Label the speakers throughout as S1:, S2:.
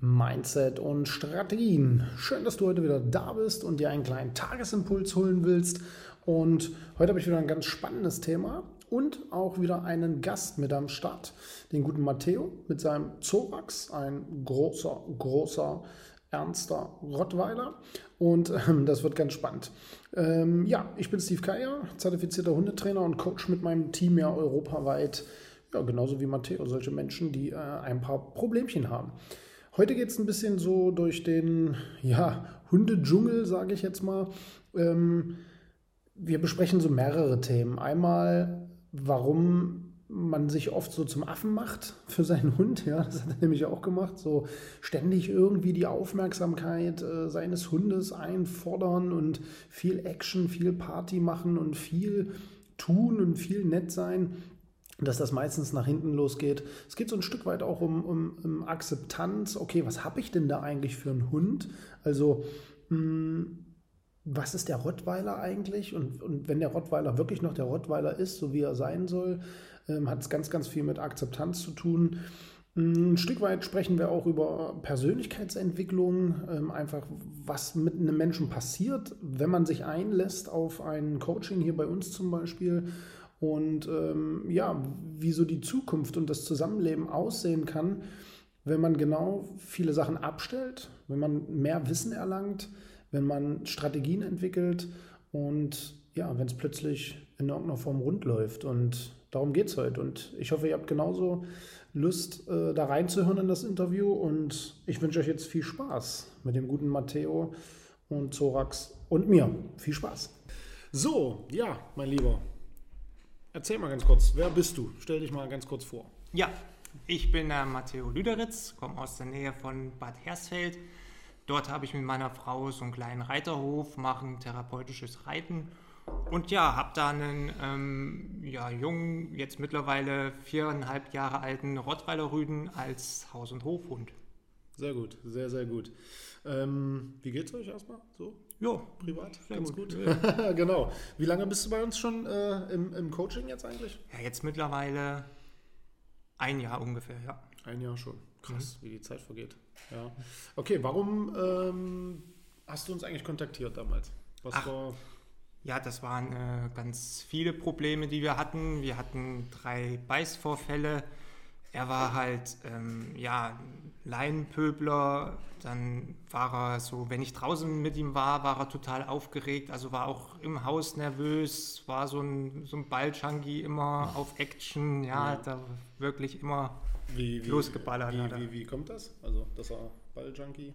S1: Mindset und Strategien. Schön, dass du heute wieder da bist und dir einen kleinen Tagesimpuls holen willst. Und heute habe ich wieder ein ganz spannendes Thema und auch wieder einen Gast mit am Start, den guten Matteo mit seinem Zorax, ein großer, großer, ernster Rottweiler. Und ähm, das wird ganz spannend. Ähm, ja, ich bin Steve Keier, zertifizierter Hundetrainer und Coach mit meinem Team ja europaweit. Ja, genauso wie Matteo, solche Menschen, die äh, ein paar Problemchen haben. Heute geht es ein bisschen so durch den ja, Hundedschungel, sage ich jetzt mal. Ähm, wir besprechen so mehrere Themen. Einmal, warum man sich oft so zum Affen macht für seinen Hund. Ja, das hat er nämlich auch gemacht. So ständig irgendwie die Aufmerksamkeit äh, seines Hundes einfordern und viel Action, viel Party machen und viel tun und viel nett sein dass das meistens nach hinten losgeht. Es geht so ein Stück weit auch um, um, um Akzeptanz. Okay, was habe ich denn da eigentlich für einen Hund? Also, mh, hm, was ist der Rottweiler eigentlich? Und, und wenn der Rottweiler wirklich noch der Rottweiler ist, so wie er sein soll, ähm, hat es ganz, ganz viel mit Akzeptanz zu tun. Hm, ein Stück weit sprechen wir auch über Persönlichkeitsentwicklung, ähm, einfach was mit einem Menschen passiert, wenn man sich einlässt auf ein Coaching hier bei uns zum Beispiel und ähm, ja, wie so die Zukunft und das Zusammenleben aussehen kann, wenn man genau viele Sachen abstellt, wenn man mehr Wissen erlangt, wenn man Strategien entwickelt und ja, wenn es plötzlich in irgendeiner Form rund läuft. Und darum geht es heute. Und ich hoffe, ihr habt genauso Lust, äh, da reinzuhören in das Interview. Und ich wünsche euch jetzt viel Spaß mit dem guten Matteo und Zorax und mir. Viel Spaß. So, ja, mein Lieber, Erzähl mal ganz kurz, wer bist du? Stell dich mal ganz kurz vor.
S2: Ja, ich bin äh, Matteo Lüderitz, komme aus der Nähe von Bad Hersfeld. Dort habe ich mit meiner Frau so einen kleinen Reiterhof, machen therapeutisches Reiten und ja, habe da einen ähm, ja, jungen, jetzt mittlerweile viereinhalb Jahre alten Rottweiler Rüden als Haus- und Hofhund.
S1: Sehr gut, sehr, sehr gut. Ähm, wie geht's euch erstmal so?
S2: Ja, privat,
S1: ganz gut. genau. Wie lange bist du bei uns schon äh, im, im Coaching jetzt eigentlich?
S2: Ja, jetzt mittlerweile ein Jahr ungefähr, ja.
S1: Ein Jahr schon. Krass, mhm. wie die Zeit vergeht. Ja. Okay, warum ähm, hast du uns eigentlich kontaktiert damals?
S2: Was Ach, war. Ja, das waren äh, ganz viele Probleme, die wir hatten. Wir hatten drei Beißvorfälle. Er war halt, ähm, ja, Laienpöbler, dann war er so, wenn ich draußen mit ihm war, war er total aufgeregt, also war auch im Haus nervös, war so ein, so ein Balljunkie immer auf Action, ja, ja. da wirklich immer
S1: wie, wie, losgeballert. Wie, wie, wie, kommt das? Also, dass er Balljunkie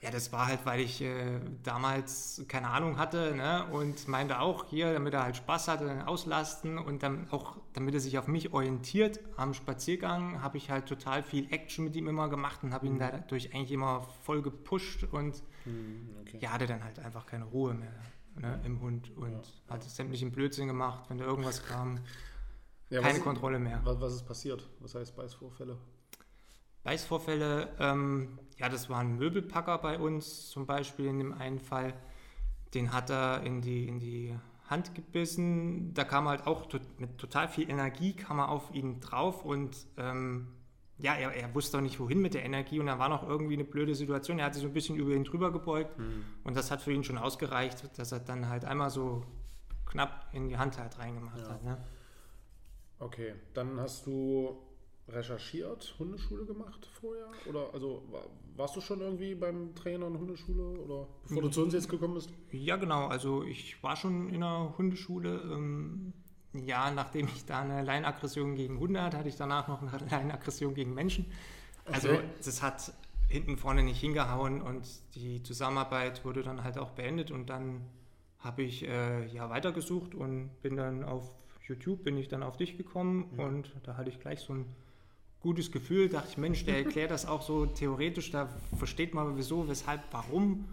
S2: ja, das war halt, weil ich äh, damals keine Ahnung hatte ne? und meinte auch hier, damit er halt Spaß hatte, dann auslasten und dann auch, damit er sich auf mich orientiert am Spaziergang, habe ich halt total viel Action mit ihm immer gemacht und habe ihn mhm. dadurch eigentlich immer voll gepusht und mhm, okay. ja, hatte dann halt einfach keine Ruhe mehr ne, im Hund und ja. hat sämtlichen Blödsinn gemacht, wenn da irgendwas kam. Ja, keine Kontrolle mehr.
S1: Was, was ist passiert? Was heißt Beißvorfälle?
S2: Beißvorfälle, ähm, ja, das war ein Möbelpacker bei uns zum Beispiel in dem einen Fall. Den hat er in die, in die Hand gebissen. Da kam halt auch to mit total viel Energie, kam er auf ihn drauf und ähm, ja, er, er, wusste auch nicht, wohin mit der Energie und da war noch irgendwie eine blöde Situation. Er hat sich so ein bisschen über ihn drüber gebeugt mhm. und das hat für ihn schon ausgereicht, dass er dann halt einmal so knapp in die Hand halt reingemacht ja. hat. Ne?
S1: Okay, dann hast du recherchiert, Hundeschule gemacht vorher? Oder also war, warst du schon irgendwie beim Trainer in Hundeschule oder bevor du zu uns jetzt gekommen bist?
S2: Ja, genau. Also ich war schon in einer Hundeschule. Ähm, ja, nachdem ich da eine Leinenaggression gegen Hunde hatte, hatte ich danach noch eine Leinenaggression gegen Menschen. Also
S1: Okay.
S2: das hat hinten vorne nicht hingehauen und die Zusammenarbeit wurde dann halt auch beendet und dann habe ich äh, ja weitergesucht und bin dann auf YouTube, bin ich dann auf dich gekommen
S1: Mhm.
S2: und da hatte ich gleich so ein gutes Gefühl, dachte ich, Mensch, der erklärt das auch so theoretisch, da versteht man wieso, weshalb, warum.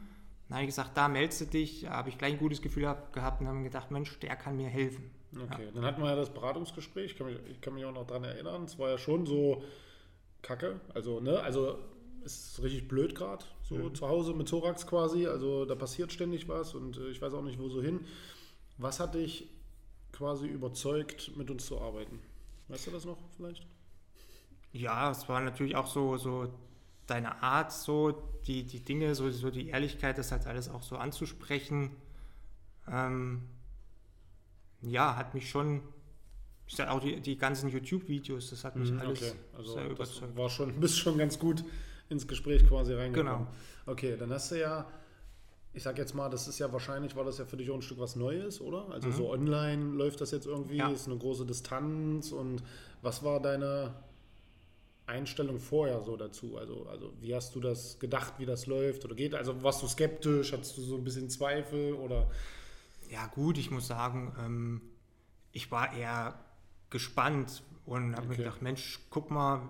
S2: Dann habe ich gesagt, da meldest du dich, Da habe ich gleich ein gutes Gefühl hab- gehabt und habe gedacht, Mensch, der kann mir helfen.
S1: Okay, dann hatten wir ja das Beratungsgespräch, ich kann mich, ich kann mich auch noch daran erinnern, es war ja schon so kacke, also, ne, also es ist richtig blöd gerade, so zu Hause mit Thorax quasi, also da passiert ständig was und äh, ich weiß auch nicht, wo so hin. Was hat dich quasi überzeugt, mit uns zu arbeiten? Weißt du das noch vielleicht?
S2: Ja, es war natürlich auch so, so deine Art, so die, die Dinge, so, so die Ehrlichkeit, das halt alles auch so anzusprechen. Ähm, ja, hat mich schon, ich sag auch die, die ganzen YouTube-Videos, das hat mich alles
S1: Mhm, okay, also
S2: sehr
S1: das
S2: überzeugt.
S1: war schon, bist schon ganz gut ins Gespräch quasi reingekommen.
S2: Genau.
S1: Okay, dann hast du ja, ich sag jetzt mal, das ist ja wahrscheinlich, war das ja für dich auch ein Stück was Neues, oder? Also so online läuft das jetzt irgendwie,
S2: Mhm. Ja.
S1: ist eine große Distanz und was war deine Einstellung vorher so dazu? Also, also wie hast du das gedacht, wie das läuft oder geht? Also warst du skeptisch, hattest du so ein bisschen Zweifel oder?
S2: Ja, gut, ich muss sagen, ähm, ich war eher gespannt und habe mir
S1: Okay.
S2: gedacht, Mensch, guck mal,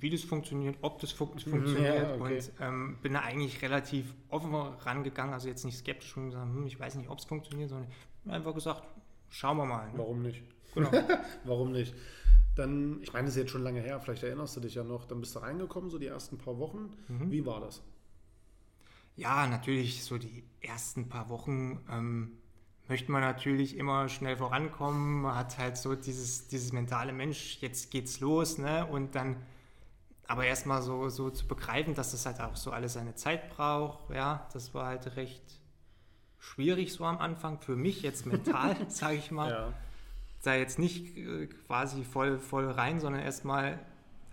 S2: wie das funktioniert, ob das fun funktioniert.
S1: ja, okay.
S2: Und ähm, bin da eigentlich relativ offen rangegangen, also jetzt nicht skeptisch und gesagt, hm, ich weiß nicht, ob es funktioniert, sondern einfach gesagt, schauen wir mal. Ne?
S1: Warum nicht?
S2: Genau.
S1: Warum nicht? Dann, ich meine, das ist jetzt schon lange her, vielleicht erinnerst du dich ja noch, dann bist du reingekommen, so die ersten paar Wochen.
S2: Mhm.
S1: Wie war das?
S2: Ja, natürlich, so die ersten paar Wochen ähm, möchte man natürlich immer schnell vorankommen. Man hat halt so dieses, dieses mentale Mensch, jetzt geht's los, ne? Und dann aber erstmal so, so zu begreifen, dass das halt auch so alles seine Zeit braucht, ja, das war halt recht schwierig so am Anfang, für mich jetzt mental, sage ich mal.
S1: Ja.
S2: Da jetzt nicht äh, quasi voll, voll rein, sondern erstmal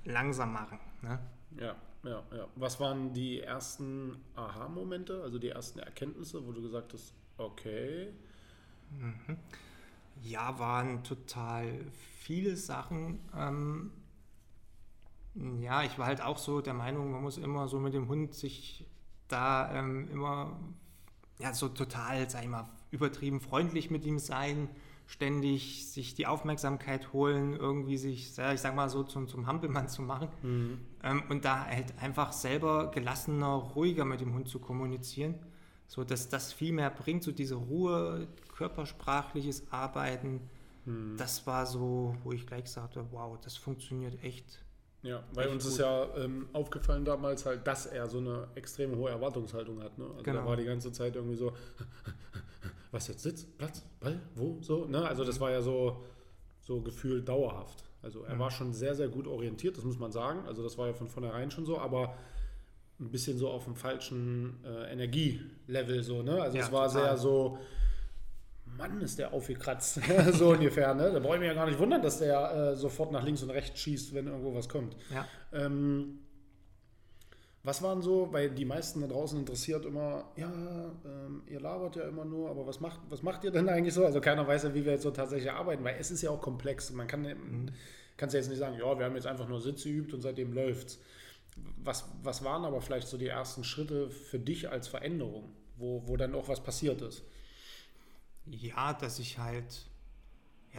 S2: langsam machen. Ne?
S1: Ja, ja, ja. Was waren die ersten Aha-Momente, also die ersten Erkenntnisse, wo du gesagt hast, okay,
S2: Ja, waren total viele Sachen. Ähm, ja, ich war halt auch so der Meinung, man muss immer so mit dem Hund sich da ähm, immer ja, so total, sag ich mal, übertrieben freundlich mit ihm sein, ständig sich die Aufmerksamkeit holen, irgendwie sich, ich sag mal so, zum, zum Hampelmann zu machen. Ähm, und da halt einfach selber gelassener, ruhiger mit dem Hund zu kommunizieren, so dass das viel mehr bringt, so diese Ruhe, körpersprachliches Arbeiten. Das war so, wo ich gleich sagte, wow, das funktioniert echt.
S1: Ja, weil
S2: Echt
S1: uns ist
S2: gut.
S1: ja ähm, aufgefallen damals halt, dass er so eine extrem hohe Erwartungshaltung hat. Ne? Also
S2: Genau.
S1: da war die ganze Zeit irgendwie so, was jetzt Sitz, Platz, Ball, wo, so. Ne? Also das war ja so, so gefühlt dauerhaft. Also er war schon sehr, sehr gut orientiert, das muss man sagen. Also das war ja von vornherein schon so, aber ein bisschen so auf dem falschen äh, Energielevel so. Ne? Also
S2: Ja,
S1: es war
S2: total.
S1: sehr so, Mann, ist der aufgekratzt. so ungefähr. Ne? Da brauche ich mich ja gar nicht wundern, dass der äh, sofort nach links und rechts schießt, wenn irgendwo was kommt.
S2: Ja.
S1: Ähm, was waren so, weil die meisten da draußen interessiert immer, ja, ähm, ihr labert ja immer nur, aber was macht, was macht ihr denn eigentlich so? Also keiner weiß ja, wie wir jetzt so tatsächlich arbeiten, weil es ist ja auch komplex. Man kann kannst ja jetzt nicht sagen, ja, wir haben jetzt einfach nur Sitze geübt und seitdem läuft's. Was, was waren aber vielleicht so die ersten Schritte für dich als Veränderung, wo, wo dann auch was passiert ist?
S2: Ja, dass ich halt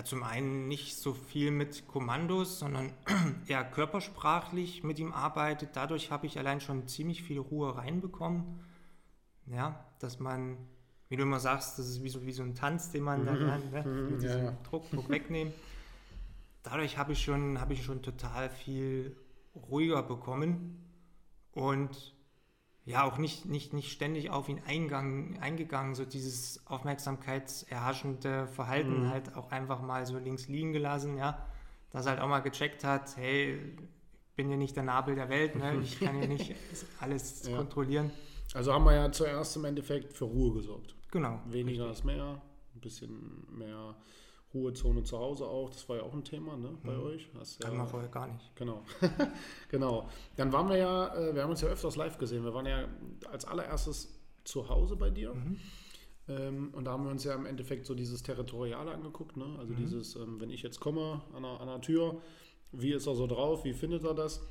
S2: ja zum einen nicht so viel mit Kommandos, sondern eher körpersprachlich mit ihm arbeite. Dadurch habe ich allein schon ziemlich viel Ruhe reinbekommen. Ja, dass man, wie du immer sagst, das ist wie so, wie so ein Tanz, den man da rein, ne, mit
S1: ja,
S2: diesem
S1: ja.
S2: Druck, Druck wegnehmen. Dadurch habe ich schon, habe ich schon total viel ruhiger bekommen und ja auch nicht, nicht, nicht ständig auf ihn eingang, eingegangen, so dieses aufmerksamkeitserhaschende Verhalten
S1: Mhm.
S2: halt auch einfach mal so links liegen gelassen, ja, dass er halt auch mal gecheckt hat, hey, ich bin ja nicht der Nabel der Welt, ne? ich kann ja nicht alles
S1: Ja.
S2: kontrollieren.
S1: Also haben wir ja zuerst im Endeffekt für Ruhe gesorgt.
S2: Genau.
S1: Weniger ist mehr, ein bisschen mehr Ruhezone zu Hause auch. Das war ja auch ein Thema ne, bei euch. Hast ja,
S2: vorher gar nicht.
S1: Genau. genau. Dann waren wir ja, äh, wir haben uns ja öfters live gesehen. Wir waren ja als allererstes zu Hause bei dir. Ähm, und da haben wir uns ja im Endeffekt so dieses Territoriale angeguckt. Ne? Also mhm. dieses, ähm, wenn ich jetzt komme an der, an der Tür, wie ist er so drauf, wie findet er das?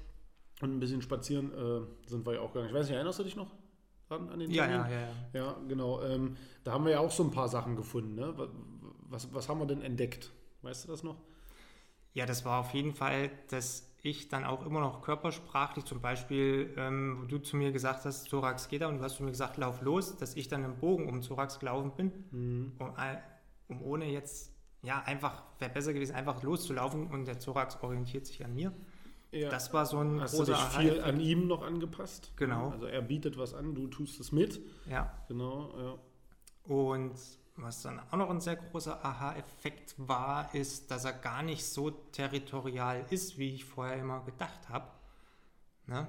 S1: Und ein bisschen spazieren äh, sind wir ja auch nicht. Ich weiß nicht, erinnerst du dich noch an, an den
S2: ja, ja, ja, ja.
S1: Ja, genau. Ähm, da haben wir ja auch so ein paar Sachen gefunden. Ne? Was, was haben wir denn entdeckt? Weißt du das noch?
S2: Ja, das war auf jeden Fall, dass ich dann auch immer noch körpersprachlich, zum Beispiel, ähm, wo du zu mir gesagt hast, Thorax geht da und du hast zu mir gesagt, lauf los, dass ich dann im Bogen um Thorax gelaufen bin, mhm. um, um, ohne jetzt, ja, einfach, wäre besser gewesen, einfach loszulaufen und der Thorax orientiert sich an mir. Ja. Das war so ein
S1: Hast großer du dich viel an ihm noch angepasst?
S2: Genau.
S1: Also er bietet was an, du tust es mit.
S2: Ja.
S1: Genau, ja.
S2: Und was dann auch noch ein sehr großer Aha-Effekt war, ist, dass er gar nicht so territorial ist, wie ich vorher immer gedacht habe. Ne?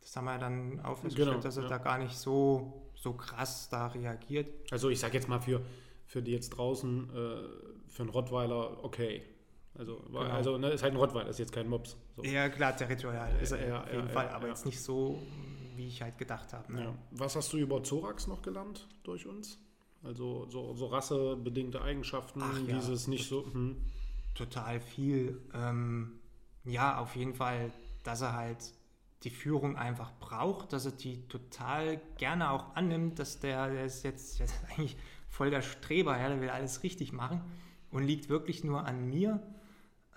S2: Das haben wir dann auch festgestellt, genau, dass er ja. da gar nicht so, so krass da reagiert.
S1: Also ich sage jetzt mal für, für die jetzt draußen, äh, für einen Rottweiler okay. Also, genau. also ne, ist halt ein Rottweiler, ist jetzt kein Mops.
S2: So. Ja, klar, territorial ist er ja, auf jeden ja, Fall, aber jetzt nicht so, wie ich halt gedacht habe. Ne?
S1: Was hast du über Zorax noch gelernt durch uns? Also so, so rassebedingte Eigenschaften, Ach, ja. dieses nicht so. Hm.
S2: Total viel. Ähm, ja, auf jeden Fall, dass er halt die Führung einfach braucht, dass er die total gerne auch annimmt, dass der, der ist jetzt, der ist eigentlich voll der Streber, ja, der will alles richtig machen und liegt wirklich nur an mir.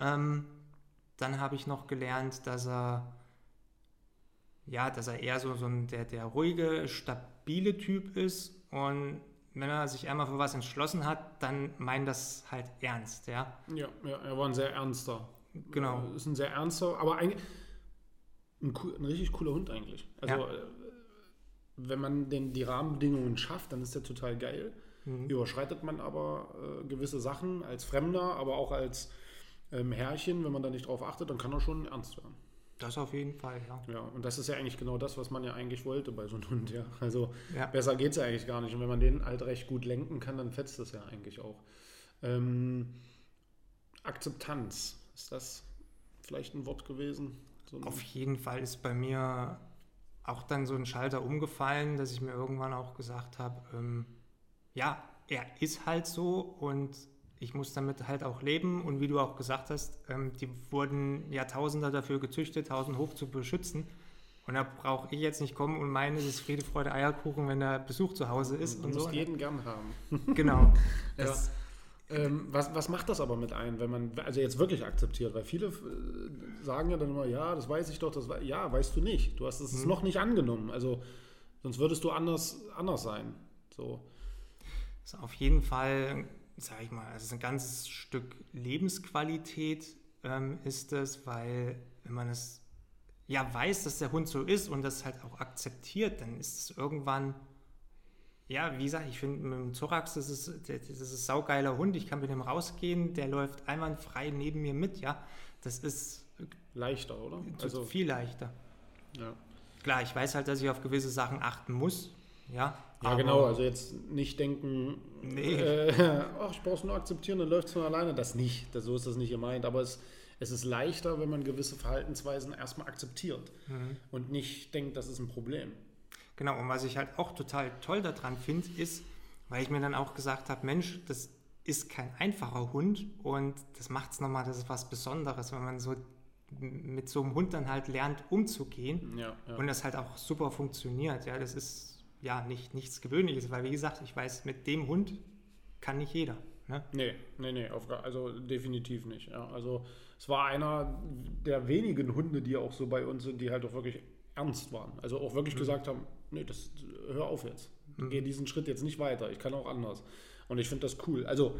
S2: Ähm, dann habe ich noch gelernt, dass er ja, dass er eher so, so ein, der, der ruhige, stabile Typ ist und wenn er sich einmal für was entschlossen hat, dann meint das halt ernst, ja.
S1: Ja, ja er war ein sehr ernster.
S2: Genau.
S1: Ist ein sehr ernster, aber eigentlich ein, ein richtig cooler Hund eigentlich. Also ja. Äh, wenn man denn die Rahmenbedingungen schafft, dann ist der total geil. Mhm. Überschreitet man aber äh, gewisse Sachen als Fremder, aber auch als ähm, Herrchen, wenn man da nicht drauf achtet, dann kann er schon ernst werden.
S2: Das auf jeden Fall, ja.
S1: Ja, und das ist ja eigentlich genau das, was man ja eigentlich wollte bei so einem Hund, ja. Also ja. besser geht es ja eigentlich gar nicht. Und wenn man den halt recht gut lenken kann, dann fetzt das ja eigentlich auch. Ähm, Akzeptanz, ist das vielleicht ein Wort gewesen?
S2: So Auf jeden Fall ist bei mir auch dann so ein Schalter umgefallen, dass ich mir irgendwann auch gesagt habe, ähm, ja, er ist halt so und ich muss damit halt auch leben und wie du auch gesagt hast, ähm, die wurden Jahrtausende dafür gezüchtet, Hof zu beschützen. Und da brauche ich jetzt nicht kommen und meinen, es ist Friede, Freude, Eierkuchen, wenn der Besuch zu Hause ist.
S1: Du und musst so. jeden gern haben.
S2: Genau.
S1: ja. ähm, was, was macht das aber mit einem, wenn man also jetzt wirklich akzeptiert? Weil viele äh, sagen ja dann immer, ja, das weiß ich doch, das ja, weißt du nicht. Du hast es hm. noch nicht angenommen. Also sonst würdest du anders, anders sein. So.
S2: Das ist auf jeden Fall sage ich mal, also ein ganzes Stück Lebensqualität ähm, ist es, weil wenn man es ja weiß, dass der Hund so ist und das halt auch akzeptiert, dann ist es irgendwann, ja, wie gesagt, ich finde mit dem Zorax, das ist, das ist ein saugeiler Hund, ich kann mit dem rausgehen, der läuft einwandfrei neben mir mit, ja, das ist
S1: leichter, oder?
S2: Also viel leichter. Ja. Klar, ich weiß halt, dass ich auf gewisse Sachen achten muss, ja,
S1: ja, genau. Also jetzt nicht denken, nee. äh, ach, ich brauche es nur akzeptieren, dann läuft es von alleine. Das nicht. Das, so ist das nicht gemeint. Aber es, es ist leichter, wenn man gewisse Verhaltensweisen erstmal akzeptiert mhm. und nicht denkt, das ist ein Problem.
S2: Genau. Und was ich halt auch total toll daran finde, ist, weil ich mir dann auch gesagt habe, Mensch, das ist kein einfacher Hund und das macht es nochmal, das ist was Besonderes, wenn man so mit so einem Hund dann halt lernt, umzugehen
S1: ja, ja.
S2: und das halt auch super funktioniert. Ja, das ist ja nicht, nichts Gewöhnliches, weil wie gesagt, ich weiß, mit dem Hund kann nicht jeder. Ne?
S1: Nee, nee, nee, auf, also definitiv nicht. Ja. Also es war einer der wenigen Hunde, die auch so bei uns sind, die halt auch wirklich ernst waren. Also auch wirklich mhm. gesagt haben, nee, das, hör auf jetzt. Mhm. Geh diesen Schritt jetzt nicht weiter. Ich kann auch anders. Und ich finde das cool. Also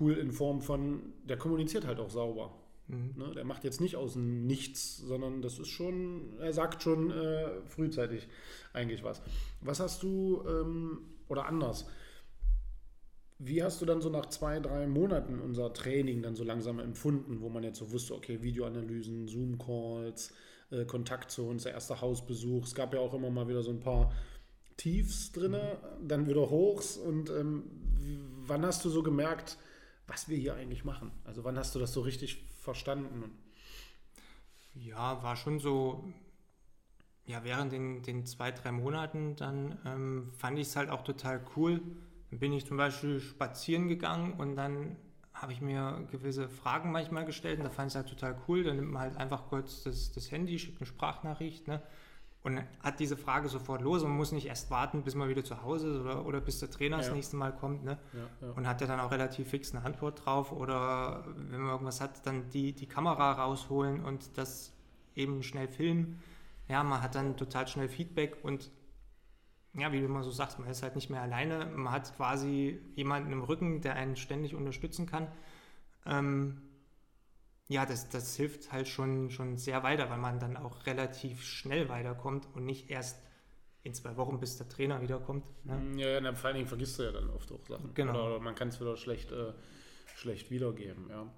S1: cool in Form von, der kommuniziert halt auch sauber. Mhm. Ne, der macht jetzt nicht aus dem Nichts, sondern das ist schon, er sagt schon äh, frühzeitig eigentlich was. Was hast du, ähm, oder anders, wie hast du dann so nach zwei, drei Monaten unser Training dann so langsam empfunden, wo man jetzt so wusste, okay, Videoanalysen, Zoom-Calls, äh, Kontakt zu uns, der erste Hausbesuch. Es gab ja auch immer mal wieder so ein paar Tiefs drin, mhm. dann wieder Hochs. Und ähm, wann hast du so gemerkt, was wir hier eigentlich machen? Also wann hast du das so richtig verstanden?
S2: Ja, war schon so, ja, während den, den zwei, drei Monaten dann ähm, fand ich es halt auch total cool, bin ich zum Beispiel spazieren gegangen und dann habe ich mir gewisse Fragen manchmal gestellt und da fand ich es halt total cool. Dann nimmt man halt einfach kurz das, das Handy, schickt eine Sprachnachricht ne? Und hat diese Frage sofort los und man muss nicht erst warten, bis man wieder zu Hause ist oder, oder bis der Trainer ja. das nächste Mal kommt. Ne? Ja, ja. Und hat ja dann auch relativ fix eine Antwort drauf oder wenn man irgendwas hat, dann die, die Kamera rausholen und das eben schnell filmen. Ja, man hat dann total schnell Feedback und ja, wie du immer so sagst, man ist halt nicht mehr alleine. Man hat quasi jemanden im Rücken, der einen ständig unterstützen kann. Ähm, ja, das, das hilft halt schon, schon sehr weiter, weil man dann auch relativ schnell weiterkommt und nicht erst in zwei Wochen, bis der Trainer wiederkommt.
S1: Ne? Mm, ja, ja, vor allen Dingen vergisst du ja dann oft auch Sachen. Genau. Oder, man kann es wieder schlecht, äh, schlecht wiedergeben. Ja.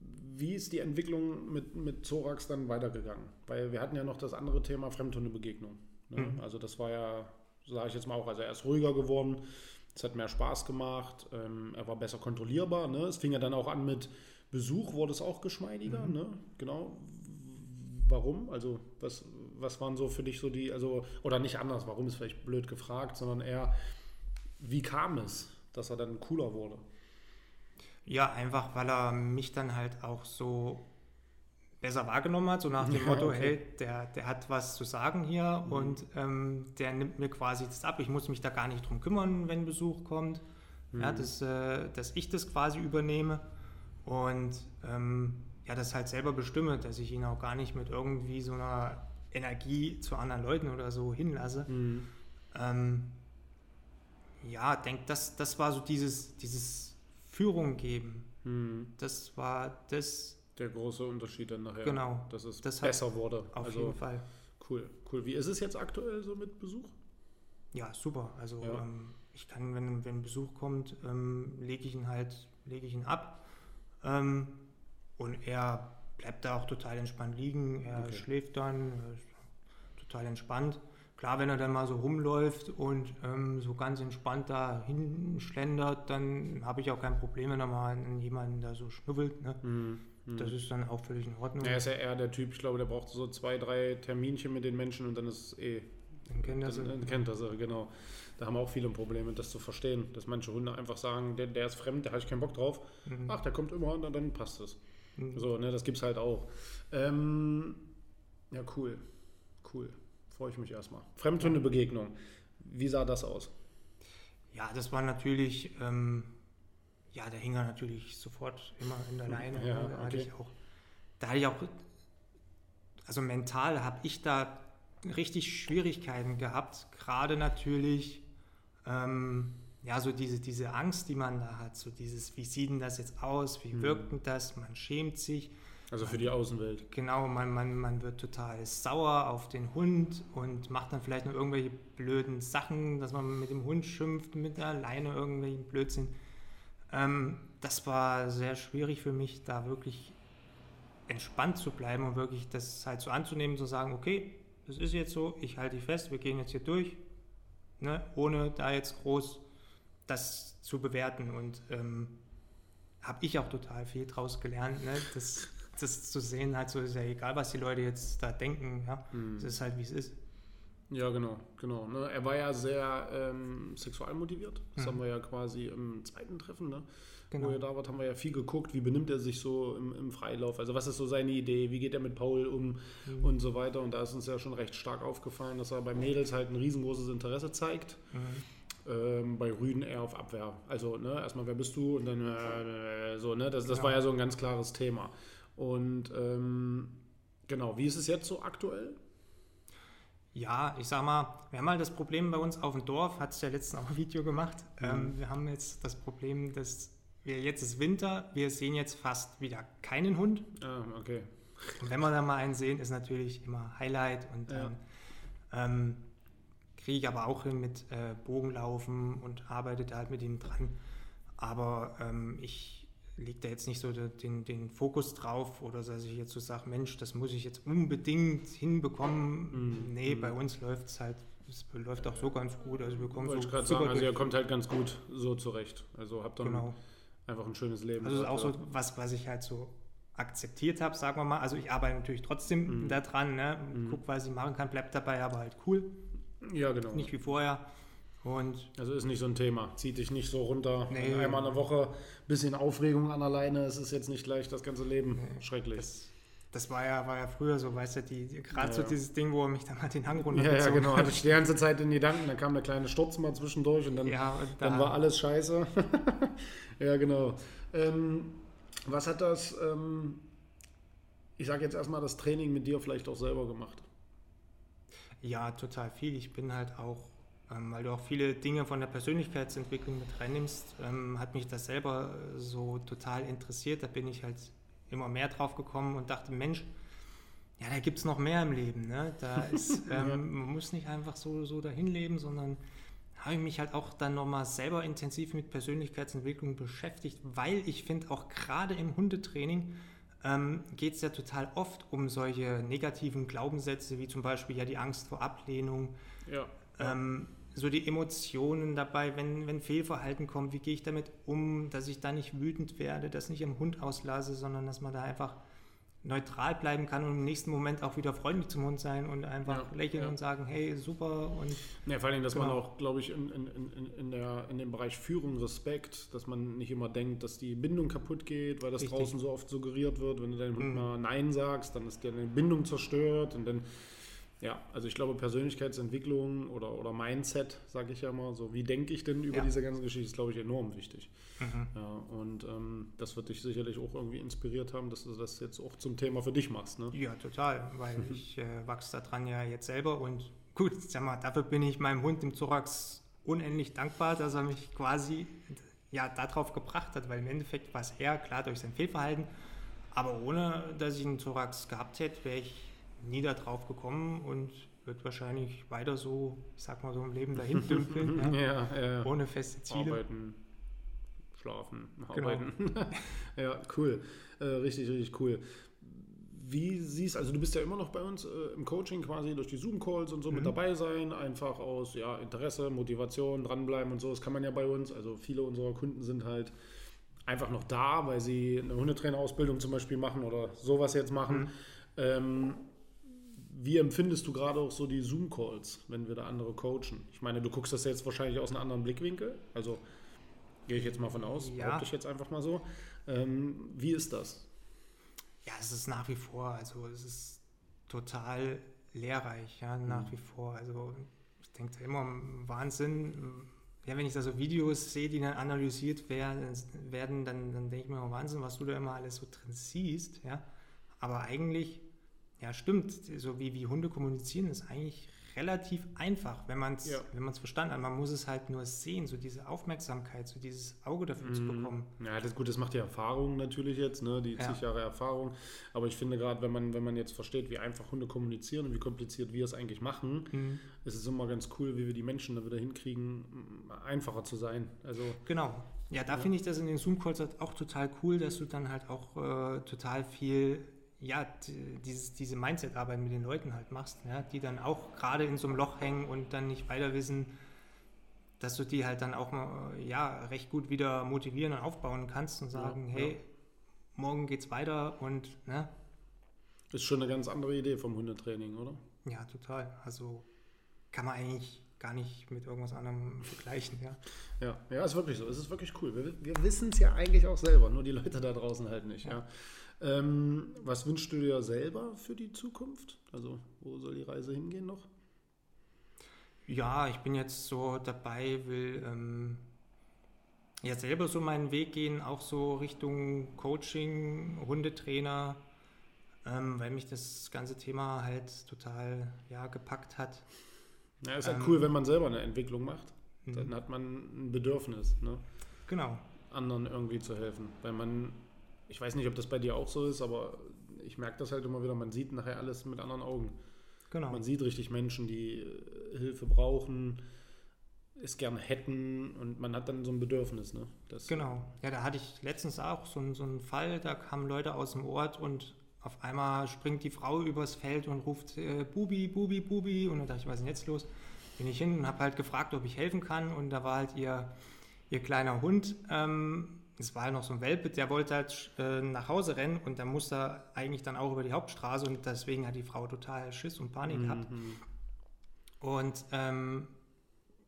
S1: Wie ist die Entwicklung mit, mit Zorax dann weitergegangen? Weil wir hatten ja noch das andere Thema Fremdhundebegegnung. Ne? Mhm. Also das war ja sage ich jetzt mal auch. Also er ist ruhiger geworden, es hat mehr Spaß gemacht, ähm, er war besser kontrollierbar. Ne? Es fing ja dann auch an mit Besuch, wurde es auch geschmeidiger. Mhm. Ne? Genau. Warum? Also was, was waren so für dich so die, also, oder nicht anders, warum ist vielleicht blöd gefragt, sondern eher, wie kam es, dass er dann cooler wurde?
S2: Ja, einfach weil er mich dann halt auch so besser wahrgenommen hat, so nach dem ja, Motto, okay. hey, der, der hat was zu sagen hier mhm. und ähm, der nimmt mir quasi das ab. Ich muss mich da gar nicht drum kümmern, wenn Besuch kommt. Mhm. Ja, dass, äh, dass ich das quasi übernehme und ähm, ja, das halt selber bestimme, dass ich ihn auch gar nicht mit irgendwie so einer Energie zu anderen Leuten oder so hinlasse. Mhm. Ähm, ja, denke, das, das war so dieses, dieses Führung geben. Mhm. Das war das,
S1: der große Unterschied dann nachher.
S2: Genau.
S1: Dass es das besser wurde.
S2: Auf also, jeden Fall.
S1: Cool, cool. Wie ist es jetzt aktuell so mit Besuch?
S2: Ja, super. Also ja. ähm, ich kann, wenn, wenn Besuch kommt, ähm, lege ich ihn halt, lege ich ihn ab. Ähm, und er bleibt da auch total entspannt liegen. Er okay. schläft dann, total entspannt. Klar, wenn er dann mal so rumläuft und ähm, so ganz entspannt da hinschlendert, dann habe ich auch kein Problem, wenn er mal an jemanden da so schnuffelt. Ne? Mhm. Das ist dann auch völlig in Ordnung.
S1: Er ist ja eher der Typ, ich glaube, der braucht so zwei, drei Terminchen mit den Menschen und dann ist es eh.
S2: Dann kennt er sie.
S1: Dann kennt er sie, genau. Da haben auch viele Probleme, das zu verstehen, dass manche Hunde einfach sagen, der, der ist fremd, da habe ich keinen Bock drauf. Mhm. Ach, der kommt immer und dann, dann passt es. Mhm. So, ne, das gibt es halt auch. Ähm, ja, cool. Cool. Freue ich mich erstmal. Fremdhundebegegnung. Wie sah das aus?
S2: Ja, das war natürlich. Ähm ja, der hing er natürlich sofort immer in der Leine. Ja, da, hatte ich auch, da hatte ich auch, also mental habe ich da richtig Schwierigkeiten gehabt. Gerade natürlich, ähm, ja, so diese, diese Angst, die man da hat, so dieses, wie sieht denn das jetzt aus, wie mhm. wirkt denn das, man schämt sich.
S1: Also für die Außenwelt.
S2: Genau, man, man, man wird total sauer auf den Hund und macht dann vielleicht noch irgendwelche blöden Sachen, dass man mit dem Hund schimpft, mit der Leine irgendwelchen Blödsinn. Ähm, das war sehr schwierig für mich, da wirklich entspannt zu bleiben und wirklich das halt so anzunehmen, zu sagen, okay, das ist jetzt so, ich halte dich fest, wir gehen jetzt hier durch, ne, ohne da jetzt groß das zu bewerten. Und ähm, habe ich auch total viel draus gelernt, ne, das, das zu sehen, halt so ist ja egal, was die Leute jetzt da denken, ja, mhm. es ist halt, wie es ist.
S1: Ja, genau, genau. Ne? Er war ja sehr ähm, sexual motiviert. Das mhm. haben wir ja quasi im zweiten Treffen, ne? Genau. Wo er da war, haben wir ja viel geguckt, wie benimmt er sich so im, im Freilauf. Also was ist so seine Idee, wie geht er mit Paul um mhm. und so weiter. Und da ist uns ja schon recht stark aufgefallen, dass er bei Mädels halt ein riesengroßes Interesse zeigt. Mhm. Ähm, bei Rüden eher auf Abwehr. Also ne, erstmal, wer bist du? Und dann äh, so, ne? Das, das ja. war ja so ein ganz klares Thema. Und ähm, genau, wie ist es jetzt so aktuell?
S2: Ja, ich sag mal, wir haben halt das Problem bei uns auf dem Dorf, hat es ja letztens auch ein Video gemacht. Mhm. Ähm, wir haben jetzt das Problem, dass jetzt ist Winter, wir sehen jetzt fast wieder keinen Hund.
S1: Ah, okay.
S2: Und wenn wir dann mal einen sehen, ist natürlich immer Highlight und dann ja. ähm, kriege ich aber auch hin mit äh, Bogenlaufen und arbeite da halt mit ihnen dran. Aber ähm, ich legt da jetzt nicht so den, den Fokus drauf oder dass ich jetzt so sage, Mensch, das muss ich jetzt unbedingt hinbekommen. Mhm. Nee, bei uns läuft es halt, es läuft auch so ganz gut. Also wir kommen
S1: Wollte
S2: so
S1: ich gerade sagen, also ihr kommt halt ganz gut so zurecht. Also habt dann genau. Einfach ein schönes Leben.
S2: Also das ist auch so was, was ich halt so akzeptiert habe, sagen wir mal. Also ich arbeite natürlich trotzdem mhm. daran, ne? Mhm. guck, was ich machen kann, bleibt dabei, aber halt cool.
S1: Ja, genau.
S2: Nicht wie vorher. Und
S1: also ist nicht so ein Thema. Zieht dich nicht so runter.
S2: Nee.
S1: Einmal eine Woche, bisschen Aufregung an alleine. Es ist jetzt nicht gleich das ganze Leben.
S2: Nee.
S1: Schrecklich.
S2: das, das war ja, war ja früher so, weißt du, die, gerade
S1: Ja,
S2: so
S1: ja.
S2: dieses Ding, wo er mich dann mal den Hang
S1: ja, ja,
S2: runtergezogen
S1: genau.
S2: hat.
S1: Hatte ich die ganze Zeit in die Gedanken. Dann kam der kleine Sturz mal zwischendurch und dann,
S2: Ja, und
S1: dann
S2: da-
S1: war alles scheiße. ja, genau. Ähm, was hat das, ähm, ich sage jetzt erstmal, das Training mit dir vielleicht auch selber gemacht?
S2: Ja, total viel. Ich bin halt auch, ähm, weil du auch viele Dinge von der Persönlichkeitsentwicklung mit reinnimmst, ähm, hat mich das selber so total interessiert. Da bin ich halt immer mehr drauf gekommen und dachte, Mensch, ja, da gibt es noch mehr im Leben. Ne? Da ist, ähm, man muss nicht einfach so, so dahin leben, sondern habe ich mich halt auch dann nochmal selber intensiv mit Persönlichkeitsentwicklung beschäftigt, weil ich finde, auch gerade im Hundetraining ähm, geht es ja total oft um solche negativen Glaubenssätze, wie zum Beispiel ja die Angst vor Ablehnung,
S1: Ja.
S2: ähm, so die Emotionen dabei, wenn, wenn Fehlverhalten kommt, wie gehe ich damit um, dass ich da nicht wütend werde, das nicht im Hund auslasse, sondern dass man da einfach neutral bleiben kann und im nächsten Moment auch wieder freundlich zum Hund sein und einfach
S1: Ja,
S2: lächeln
S1: ja.
S2: und sagen, hey, super und
S1: Ja, vor allem, dass man
S2: Genau.
S1: auch, glaube ich, in, in, in, in, der, in dem Bereich Führung Respekt, dass man nicht immer denkt, dass die Bindung kaputt geht, weil das
S2: Richtig.
S1: draußen so oft suggeriert wird. Wenn du deinem Hund
S2: Mhm.
S1: mal Nein sagst, dann ist deine Bindung zerstört und dann, ja, also ich glaube, Persönlichkeitsentwicklung oder, oder Mindset, sage ich ja mal, so wie denke ich denn über
S2: Ja.
S1: diese ganze Geschichte, ist, glaube ich, enorm wichtig.
S2: mhm.
S1: Ja, und ähm, das wird dich sicherlich auch irgendwie inspiriert haben, dass du das jetzt auch zum Thema für dich machst. Ne?
S2: Ja, total, weil ich äh, wachse daran ja jetzt selber und gut, sag mal, dafür bin ich meinem Hund im Thorax unendlich dankbar, dass er mich quasi ja darauf gebracht hat, weil im Endeffekt war es er, klar durch sein Fehlverhalten, aber ohne, dass ich einen Thorax gehabt hätte, wäre ich nie da drauf gekommen und würde wahrscheinlich weiter so, ich sag mal so im Leben dahin dümpeln, ja,
S1: Ja, ja,
S2: ohne feste Ziele.
S1: Arbeiten, schlafen,
S2: Genau.
S1: arbeiten. ja, cool. Äh, richtig, richtig cool. Wie siehst also du bist ja immer noch bei uns äh, im Coaching quasi durch die Zoom-Calls und so mit
S2: Mhm.
S1: dabei sein, einfach aus ja, Interesse, Motivation, dranbleiben und so. Das kann man ja bei uns. Also viele unserer Kunden sind halt einfach noch da, weil sie eine Hundetrainerausbildung zum Beispiel machen oder sowas jetzt machen.
S2: Mhm.
S1: Ähm, wie empfindest du gerade auch so die Zoom-Calls, wenn wir da andere coachen? Ich meine, du guckst das jetzt wahrscheinlich aus einem anderen Blickwinkel. Also gehe ich jetzt mal von aus,
S2: Ja.
S1: behaupte ich jetzt einfach mal so. Ähm, wie ist das?
S2: Ja, es ist nach wie vor, also es ist total lehrreich, ja, nach
S1: Mhm.
S2: wie vor. Also ich denke da immer Wahnsinn. Ja, wenn ich da so Videos sehe, die dann analysiert werden, dann, dann denke ich mir immer Wahnsinn, was du da immer alles so drin siehst, ja. Aber eigentlich, ja, stimmt, so wie, wie Hunde kommunizieren, ist eigentlich relativ einfach, wenn man es
S1: Ja.
S2: wenn man's verstanden hat. Man muss es halt nur sehen, so diese Aufmerksamkeit, so dieses Auge dafür zu
S1: Mhm.
S2: bekommen.
S1: Ja, das gut, das macht die Erfahrung natürlich jetzt, ne? die
S2: Ja.
S1: zig Jahre Erfahrung. Aber ich finde gerade, wenn man, wenn man jetzt versteht, wie einfach Hunde kommunizieren und wie kompliziert wir es eigentlich machen,
S2: Mhm.
S1: ist es immer ganz cool, wie wir die Menschen da wieder hinkriegen, einfacher zu sein. Also
S2: Genau. Ja, da
S1: Ja.
S2: finde ich das in den Zoom-Calls halt auch total cool, dass du dann halt auch äh, total viel, ja, dieses, diese Mindset-Arbeit mit den Leuten halt machst, ja, die dann auch gerade in so einem Loch hängen und dann nicht weiter wissen, dass du die halt dann auch mal, ja, recht gut wieder motivieren und aufbauen kannst und sagen,
S1: Ja,
S2: hey,
S1: ja.
S2: morgen geht's weiter und, ne,
S1: ist schon eine ganz andere Idee vom Hundetraining, oder?
S2: ja, total. Also kann man eigentlich gar nicht mit irgendwas anderem vergleichen, ja.
S1: Ja, ja, ist wirklich so. Es ist wirklich cool. Wir, wir wissen es ja eigentlich auch selber, nur die Leute da draußen halt nicht. Ja. Ähm, was wünschst du dir selber für die Zukunft? Also, wo soll die Reise hingehen noch?
S2: Ja, ich bin jetzt so dabei, will ähm, ja selber so meinen Weg gehen, auch so Richtung Coaching, Hundetrainer, ähm, weil mich das ganze Thema halt total ja, gepackt hat.
S1: Ja, ist halt cool, wenn man selber eine Entwicklung macht.
S2: Mhm.
S1: Dann hat man ein Bedürfnis, ne?
S2: Genau.
S1: anderen irgendwie zu helfen. Weil man, ich weiß nicht, ob das bei dir auch so ist, aber ich merke das halt immer wieder, man sieht nachher alles mit anderen Augen.
S2: Genau.
S1: Man sieht richtig Menschen, die äh, Hilfe brauchen, es gerne hätten und man hat dann so ein Bedürfnis. Ne? Das,
S2: Genau. Ja, da hatte ich letztens auch so, einen- so einen Fall, da kamen Leute aus dem Ort und auf einmal springt die Frau übers Feld und ruft äh, Bubi, Bubi, Bubi und dann dachte ich, was ist denn jetzt los? Bin ich hin und habe halt gefragt, ob ich helfen kann und da war halt ihr, ihr kleiner Hund, ähm, es war halt noch so ein Welpe, der wollte halt äh, nach Hause rennen und der musste eigentlich dann auch über die Hauptstraße und deswegen hat die Frau total Schiss und Panik gehabt.
S1: Mhm.
S2: Und ähm,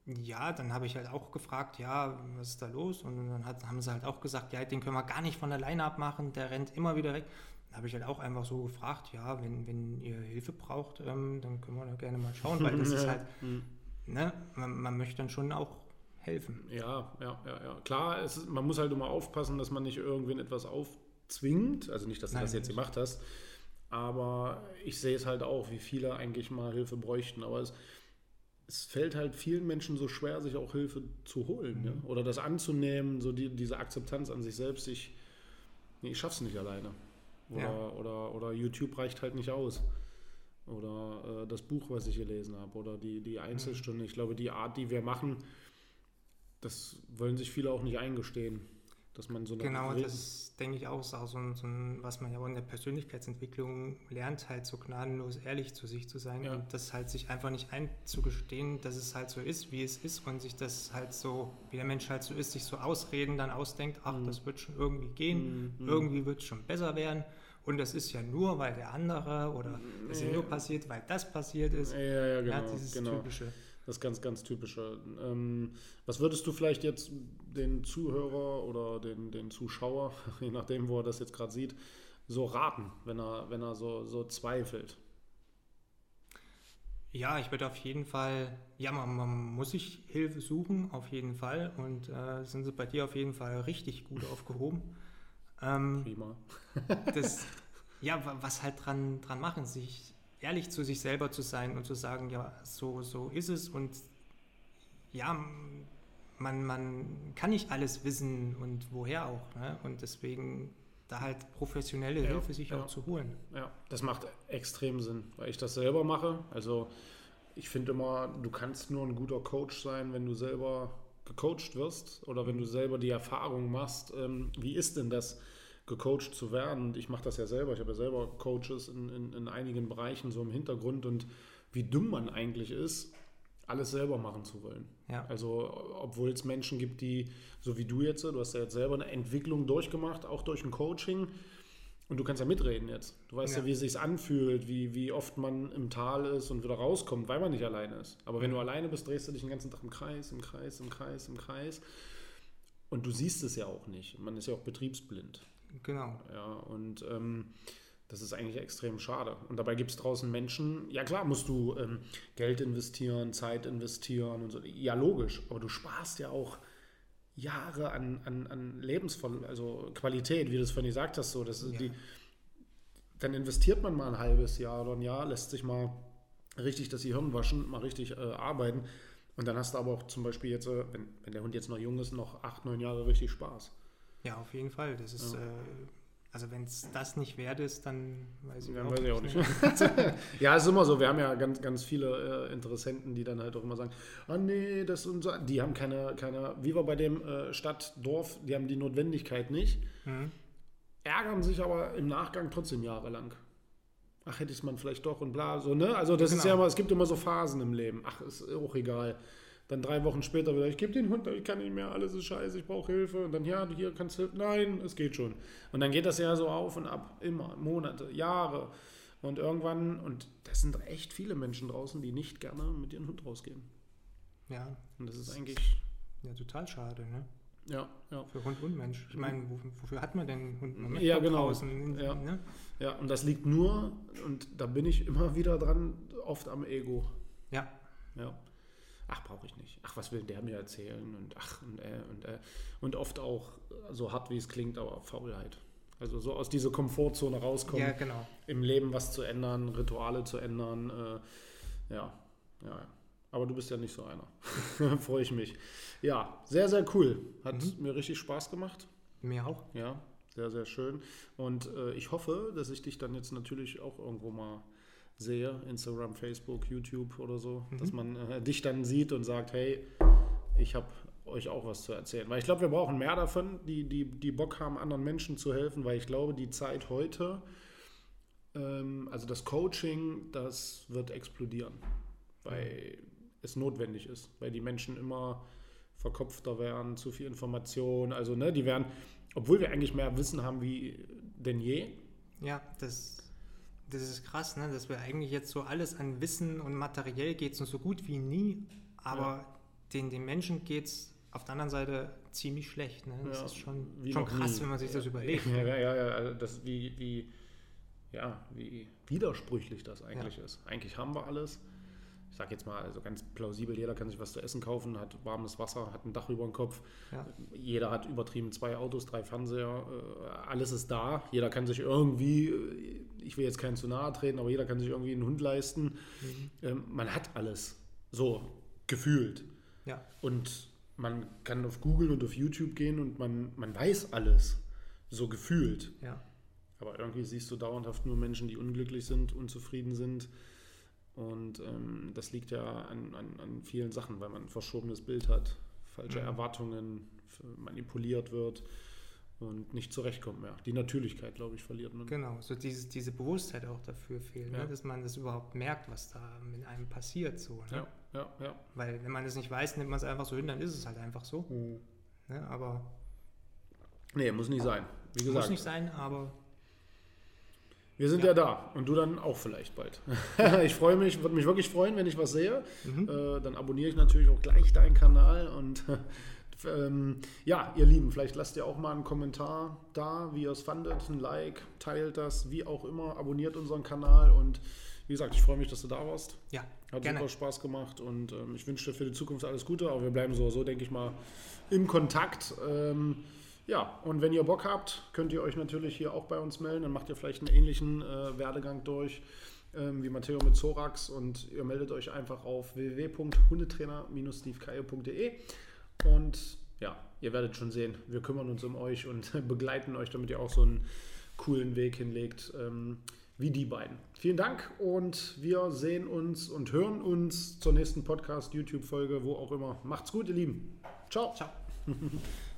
S2: ja, dann habe ich halt auch gefragt, ja, was ist da los? Und dann hat, haben sie halt auch gesagt, ja, den können wir gar nicht von alleine abmachen, der rennt immer wieder weg. Dann habe ich halt auch einfach so gefragt, ja, wenn, wenn ihr Hilfe braucht, ähm, dann können wir da gerne mal schauen, weil das ist halt,
S1: Hm.
S2: ne, man, man möchte dann schon auch helfen.
S1: Ja, ja, ja, ja. Klar, ist, man muss halt immer aufpassen, dass man nicht irgendwen etwas aufzwingt. Also nicht, dass du
S2: Nein,
S1: das jetzt
S2: nicht.
S1: gemacht hast. Aber ich sehe es halt auch, wie viele eigentlich mal Hilfe bräuchten. Aber es, es fällt halt vielen Menschen so schwer, sich auch Hilfe zu holen.
S2: Mhm.
S1: Ja? Oder das anzunehmen, so die, diese Akzeptanz an sich selbst. Ich, nee, ich schaff's nicht alleine. Oder,
S2: Ja.
S1: oder, oder YouTube reicht halt nicht aus. Oder äh, das Buch, was ich gelesen habe. Oder die, die Einzelstunde. Ich glaube, die Art, die wir machen, das wollen sich viele auch nicht eingestehen. Dass man so eine
S2: Genau,
S1: Re-
S2: das denke ich auch, ist auch so ein, so ein, was man ja auch in der Persönlichkeitsentwicklung lernt, halt so gnadenlos ehrlich zu sich zu sein
S1: Ja.
S2: und das halt sich einfach nicht einzugestehen, dass es halt so ist, wie es ist und sich das halt so, wie der Mensch halt so ist, sich so Ausreden dann ausdenkt, ach,
S1: Mhm.
S2: das wird schon irgendwie gehen,
S1: Mhm.
S2: irgendwie wird es schon besser werden und das ist ja nur, weil der andere oder das ist ja nur passiert, weil das passiert ist.
S1: Ja, ja, genau.
S2: ja, dieses
S1: genau.
S2: typische.
S1: Das ganz, ganz typische. Ähm, was würdest du vielleicht jetzt den Zuhörer oder den, den Zuschauer, je nachdem, wo er das jetzt gerade sieht, so raten, wenn er, wenn er so, so zweifelt?
S2: Ja, ich würde auf jeden Fall, ja, man, man muss sich Hilfe suchen, auf jeden Fall. Und äh, sind sie bei dir auf jeden Fall richtig gut aufgehoben. Ähm,
S1: Prima.
S2: das, ja, wa- was halt dran, dran machen, sich ehrlich zu sich selber zu sein und zu sagen, ja, so, so ist es. Und ja, man, man kann nicht alles wissen und woher auch. Ne? Und deswegen da halt professionelle
S1: Ja,
S2: Hilfe sich
S1: ja.
S2: auch zu holen.
S1: Ja, das macht extrem Sinn, weil ich das selber mache. Also ich finde immer, du kannst nur ein guter Coach sein, wenn du selber gecoacht wirst oder wenn du selber die Erfahrung machst, ähm, wie ist denn das, gecoacht zu werden? Und ich mache das ja selber. Ich habe ja selber Coaches in, in, in einigen Bereichen so im Hintergrund und wie dumm man eigentlich ist, alles selber machen zu wollen.
S2: Ja.
S1: Also, obwohl es Menschen gibt, die, so wie du jetzt, du hast ja jetzt selber eine Entwicklung durchgemacht, auch durch ein Coaching. Und du kannst ja mitreden jetzt. Du weißt ja,
S2: Ja.
S1: wie es sich anfühlt, wie, wie oft man im Tal ist und wieder rauskommt, weil man nicht alleine ist. Aber wenn du alleine bist, drehst du dich den ganzen Tag im Kreis, im Kreis, im Kreis, im Kreis. Und du siehst es ja auch nicht. Man ist ja auch betriebsblind.
S2: Genau.
S1: Ja, und ähm, das ist eigentlich extrem schade. Und dabei gibt es draußen Menschen, ja klar, musst du ähm, Geld investieren, Zeit investieren und so. Ja, logisch, aber du sparst ja auch Jahre an, an, an Lebensvoll, also Qualität, wie du es vorhin gesagt hast, so. Das
S2: Ja.
S1: die, dann investiert man mal ein halbes Jahr oder ein Jahr, lässt sich mal richtig das Gehirn waschen, mal richtig äh, arbeiten. Und dann hast du aber auch zum Beispiel jetzt, äh, wenn, wenn der Hund jetzt noch jung ist, noch acht, neun Jahre richtig Spaß.
S2: Ja, auf jeden Fall. Das ist,
S1: Ja.
S2: äh, also wenn es das nicht wert ist, dann weiß ich,
S1: Ja,
S2: auch,
S1: weiß ich auch nicht. ja, es ist immer so. Wir haben ja ganz, ganz viele äh, Interessenten, die dann halt auch immer sagen, ah nee, das und so. Die haben keine, keine wie wir bei dem äh, Stadt, Dorf, die haben die Notwendigkeit nicht,
S2: Mhm.
S1: ärgern sich aber im Nachgang trotzdem jahrelang. Ach, hätte ich es man vielleicht doch und bla, so, ne? Also das ist
S2: Genau.
S1: ja immer, es gibt immer so Phasen im Leben. Ach, ist auch egal. Dann drei Wochen später wieder, ich gebe den Hund, ich kann nicht mehr, alles ist scheiße, ich brauche Hilfe. Und dann, ja, hier kannst du, nein, es geht schon. Und dann geht das ja so auf und ab, immer, Monate, Jahre. Und irgendwann, und das sind echt viele Menschen draußen, die nicht gerne mit ihrem Hund rausgehen.
S2: Ja,
S1: Und das ist eigentlich,
S2: ja, total schade, ne?
S1: ja, ja.
S2: Für Hund und Mensch. Ich meine, wo, wofür hat man denn einen Hund? Man
S1: Ja, genau.
S2: draußen,
S1: Ja.
S2: Ne?
S1: Ja, und das liegt nur, und da bin ich immer wieder dran, oft am Ego.
S2: ja,
S1: Ja. Ach, brauche ich nicht. Ach, was will der mir erzählen? Und ach, und äh, und äh. Und oft auch, so hart wie es klingt, aber Faulheit. Also so aus dieser Komfortzone rauskommen,
S2: ja, genau.
S1: im Leben was zu ändern, Rituale zu ändern. Äh, ja, ja, ja. Aber du bist ja nicht so einer. Freue ich mich. Ja, sehr, sehr cool. Hat
S2: Mhm.
S1: mir richtig Spaß gemacht.
S2: Mir auch.
S1: Ja, sehr, sehr schön. Und äh, ich hoffe, dass ich dich dann jetzt natürlich auch irgendwo mal sehe, Instagram, Facebook, YouTube oder so,
S2: Mhm.
S1: dass man äh, dich dann sieht und sagt, hey, ich habe euch auch was zu erzählen. Weil ich glaube, wir brauchen mehr davon, die, die, die Bock haben, anderen Menschen zu helfen, weil ich glaube, die Zeit heute, ähm, also das Coaching, das wird explodieren, weil es notwendig ist, weil die Menschen immer verkopfter werden, zu viel Information, also ne, die werden, obwohl wir eigentlich mehr Wissen haben wie denn je,
S2: Ja, das, das ist krass, ne? dass wir eigentlich jetzt so alles an Wissen und materiell geht es uns so gut wie nie, aber den, den Menschen geht es auf der anderen Seite ziemlich schlecht. Ne? Das
S1: Ja,
S2: ist schon, schon krass,
S1: nie.
S2: wenn man sich das überlegt.
S1: Ja, ja, ja, ja, also das wie, wie, ja, wie widersprüchlich das eigentlich ist. Eigentlich haben wir alles. Ich sage jetzt mal, also ganz plausibel, jeder kann sich was zu essen kaufen, hat warmes Wasser, hat ein Dach über dem Kopf.
S2: Ja.
S1: Jeder hat übertrieben zwei Autos, drei Fernseher, äh, alles ist da. Jeder kann sich irgendwie, äh, ich will jetzt keinen zu nahe treten, aber jeder kann sich irgendwie einen Hund leisten. Ähm, man hat alles, so gefühlt.
S2: Ja,
S1: Und man kann auf Google und auf YouTube gehen und man, man weiß alles, so gefühlt.
S2: ja.
S1: Aber irgendwie siehst du dauerhaft nur Menschen, die unglücklich sind, unzufrieden sind. Und ähm, das liegt ja an, an, an vielen Sachen, weil man ein verschobenes Bild hat, falsche
S2: Mhm.
S1: Erwartungen, manipuliert wird und nicht zurechtkommt mehr. Die Natürlichkeit, glaube ich, verliert man.
S2: Genau, so diese, diese Bewusstheit auch dafür fehlt,
S1: Ja.
S2: ne? dass man das überhaupt merkt, was da mit einem passiert. So, ne?
S1: Ja, ja, ja.
S2: Weil wenn man das nicht weiß, nimmt man es einfach so hin, dann ist es halt einfach so. Ne? Aber
S1: Nee, muss nicht sein. Wie
S2: muss
S1: gesagt,
S2: nicht sein, aber
S1: wir sind ja.
S2: Ja.
S1: da und du dann auch vielleicht bald. ich freue mich, würde mich wirklich freuen, wenn ich was sehe.
S2: Mhm.
S1: Äh, dann abonniere ich natürlich auch gleich deinen Kanal und ähm, ja, ihr Lieben, vielleicht lasst ihr auch mal einen Kommentar da, wie ihr es fandet, ein Like, teilt das, wie auch immer, abonniert unseren Kanal und wie gesagt, ich freue mich, dass du da warst.
S2: ja,
S1: Hat
S2: gerne.
S1: super Spaß gemacht und ähm, ich wünsche dir für die Zukunft alles Gute, aber wir bleiben so, so denke ich mal, im Kontakt. Ähm, ja, und wenn ihr Bock habt, könnt ihr euch natürlich hier auch bei uns melden. Dann macht ihr vielleicht einen ähnlichen äh, Werdegang durch ähm, wie Matteo mit Zorax und ihr meldet euch einfach auf www.hundetrainer-stevekaye.de und ja, ihr werdet schon sehen, wir kümmern uns um euch und begleiten euch, damit ihr auch so einen coolen Weg hinlegt. Ähm, wie die beiden. Vielen Dank und wir sehen uns und hören uns zur nächsten Podcast, YouTube-Folge, wo auch immer. Macht's gut, ihr Lieben. Ciao.
S2: Ciao.